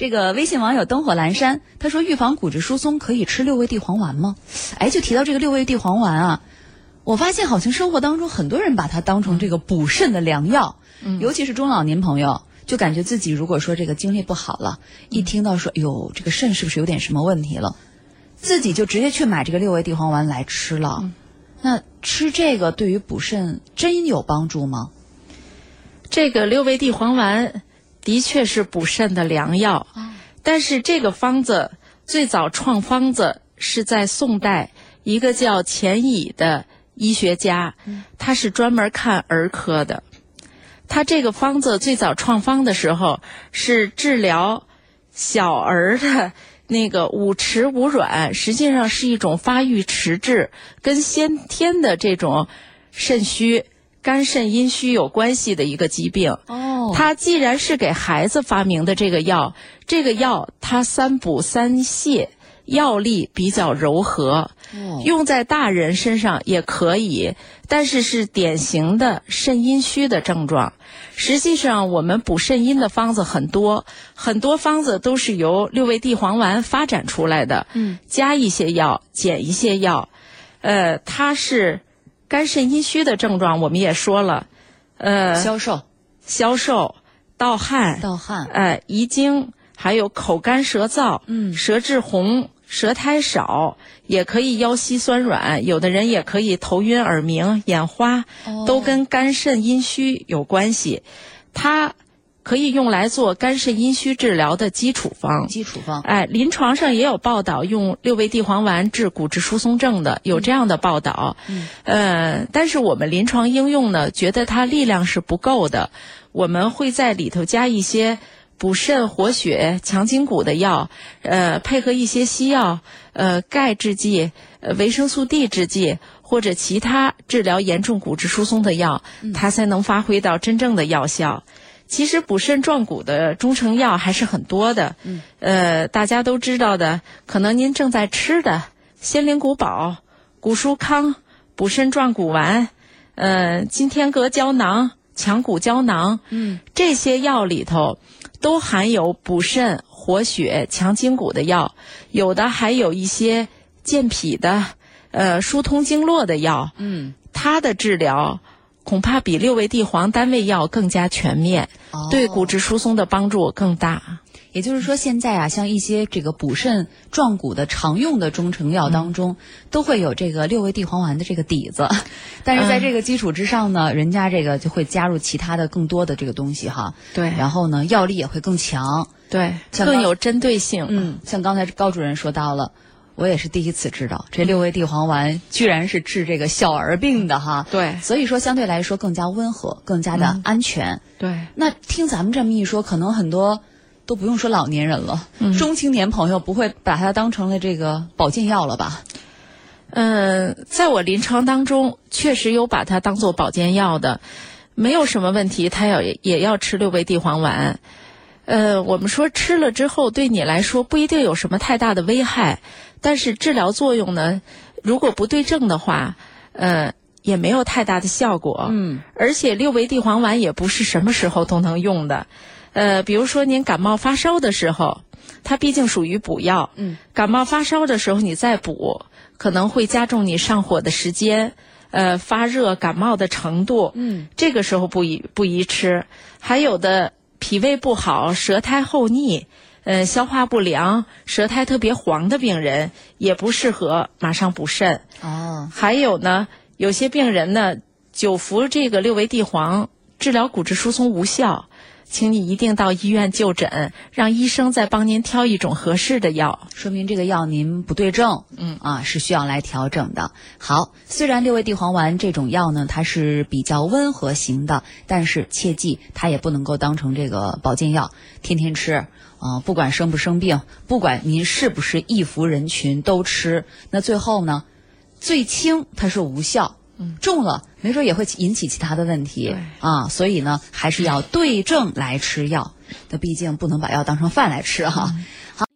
这个微信网友灯火阑珊他说，预防骨质疏松可以吃六味地黄丸吗？哎，就提到这个六味地黄丸啊，我发现好像生活当中很多人把它当成这个补肾的良药，尤其是中老年朋友，就感觉自己如果说这个精力不好了，一听到说哎呦这个肾是不是有点什么问题了，自己就直接去买这个六味地黄丸来吃了。那吃这个对于补肾真有帮助吗？这个六味地黄丸的确是补肾的良药，但是这个方子最早创方子是在宋代一个叫钱乙的医学家，他是专门看儿科的。他这个方子最早创方的时候是治疗小儿的那个五迟五软，实际上是一种发育迟滞，跟先天的这种肾虚。肝肾阴虚有关系的一个疾病。哦，它既然是给孩子发明的这个药，这个药它三补三泻，药力比较柔和，用在大人身上也可以，但是是典型的肾阴虚的症状。实际上，我们补肾阴的方子很多，很多方子都是由六味地黄丸发展出来的。嗯，加一些药，减一些药，呃，它是。肝肾阴虚的症状我们也说了，呃，消瘦、消瘦、盗汗、盗汗，呃，遗精，还有口干舌燥，嗯，舌质红、舌苔少，也可以腰膝酸软，有的人也可以头晕耳鸣、眼花，都跟肝肾阴虚有关系。它。可以用来做肝肾阴虚治疗的基础方。基础方，哎，临床上也有报道用六味地黄丸治骨质疏松症的，有这样的报道。嗯，呃，但是我们临床应用呢，觉得它力量是不够的，我们会在里头加一些补肾活血、强筋骨的药，呃，配合一些西药，呃，钙制剂、呃，维生素 D 制剂或者其他治疗严重骨质疏松的药，它才能发挥到真正的药效。其实补肾壮骨的中成药还是很多的，嗯，呃，大家都知道的，可能您正在吃的仙灵骨宝、骨舒康、补肾壮骨丸，呃，金天阁胶囊、强骨胶囊，嗯，这些药里头都含有补肾、活血、强筋骨的药，有的还有一些健脾的，呃，疏通经络的药，嗯，它的治疗。恐怕比六味地黄单味药更加全面，对骨质疏松的帮助更大。也就是说，现在啊，像一些这个补肾壮骨的常用的中成药当中，都会有这个六味地黄丸的这个底子，但是在这个基础之上呢，人家这个就会加入其他的更多的这个东西哈。对，然后呢，药力也会更强，对，更有针对性。嗯，像刚才高主任说到了。我也是第一次知道，这六味地黄丸居然是治这个小儿病的哈。对，所以说相对来说更加温和，更加的安全。对，那听咱们这么一说，可能很多都不用说老年人了，中青年朋友不会把它当成了这个保健药了吧？嗯，在我临床当中，确实有把它当做保健药的，没有什么问题，他要也要吃六味地黄丸。呃，我们说吃了之后对你来说不一定有什么太大的危害。但是治疗作用呢，如果不对症的话，呃，也没有太大的效果。嗯，而且六味地黄丸也不是什么时候都能用的，呃，比如说您感冒发烧的时候，它毕竟属于补药。嗯，感冒发烧的时候你再补，可能会加重你上火的时间，呃，发热感冒的程度。嗯，这个时候不宜不宜吃。还有的脾胃不好、舌苔厚腻。呃，消化不良、舌苔特别黄的病人也不适合马上补肾。哦，还有呢，有些病人呢，久服这个六味地黄治疗骨质疏松无效，请你一定到医院就诊，让医生再帮您挑一种合适的药。说明这个药您不对症，嗯啊，是需要来调整的。好，虽然六味地黄丸这种药呢，它是比较温和型的，但是切记它也不能够当成这个保健药，天天吃。啊，不管生不生病，不管您是不是易服人群都吃，那最后呢，最轻它是无效，重了没准也会引起其他的问题啊。所以呢，还是要对症来吃药。那毕竟不能把药当成饭来吃哈。好。